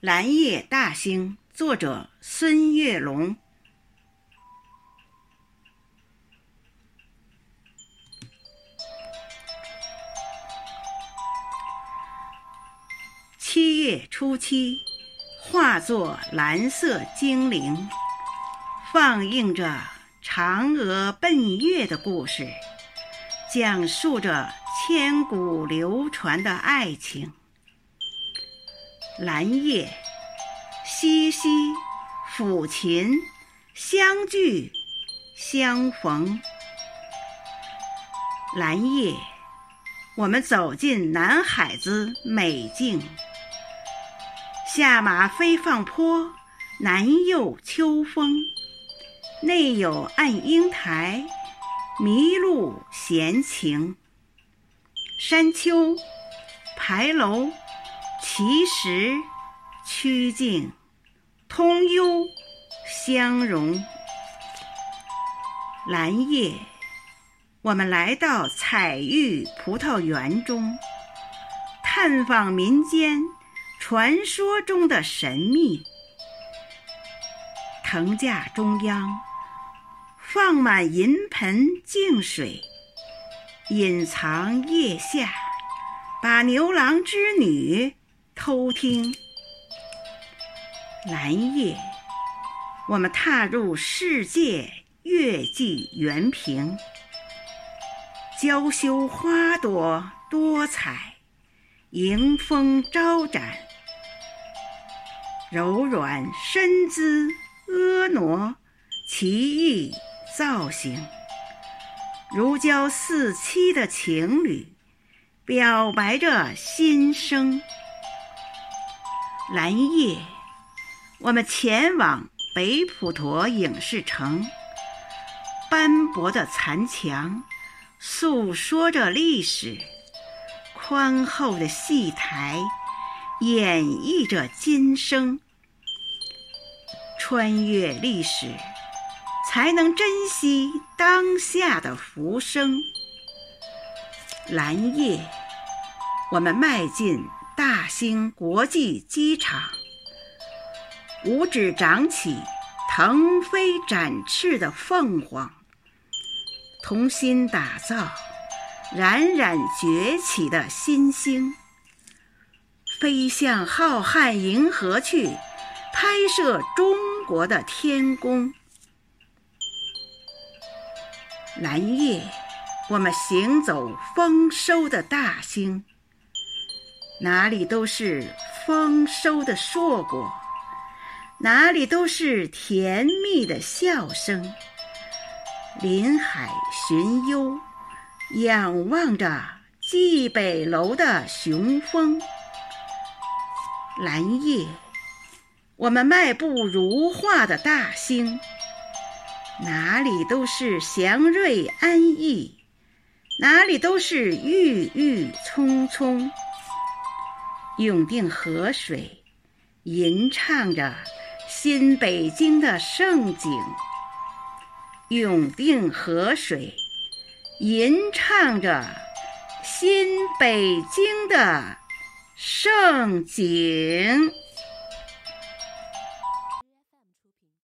蓝夜大兴，作者孙月龙。七月初七，化作蓝色精灵，放映着嫦娥奔月的故事，讲述着千古流传的爱情。兰叶，西西，抚琴，相聚，相逢。兰叶，我们走进南海子美境。下马飞放坡，南诱秋风。内有暗英台，迷路闲情。山丘，牌楼。其实，曲径，通幽，相融。蓝夜，我们来到彩玉葡萄园中，探访民间传说中的神秘。藤架中央，放满银盆净水，隐藏腋下，把牛郎织女。偷听，蓝夜，我们踏入世界月季园屏，娇羞花朵多彩，迎风招展，柔软身姿婀娜，奇异造型，如胶似漆的情侣，表白着心声。蓝夜，我们前往北普陀影视城。斑驳的残墙诉说着历史，宽厚的戏台演绎着今生。穿越历史，才能珍惜当下的浮生。蓝夜，我们迈进。大兴国际机场，五指长起，腾飞展翅的凤凰，同心打造冉冉崛起的新星，飞向浩瀚银河去，拍摄中国的天宫。蓝夜，我们行走丰收的大兴。哪里都是丰收的硕果，哪里都是甜蜜的笑声。临海寻幽，仰望着蓟北楼的雄风。蓝夜，我们迈步如画的大兴，哪里都是祥瑞安逸，哪里都是郁郁葱葱。永定河水吟唱着新北京的盛景，永定河水吟唱着新北京的盛景。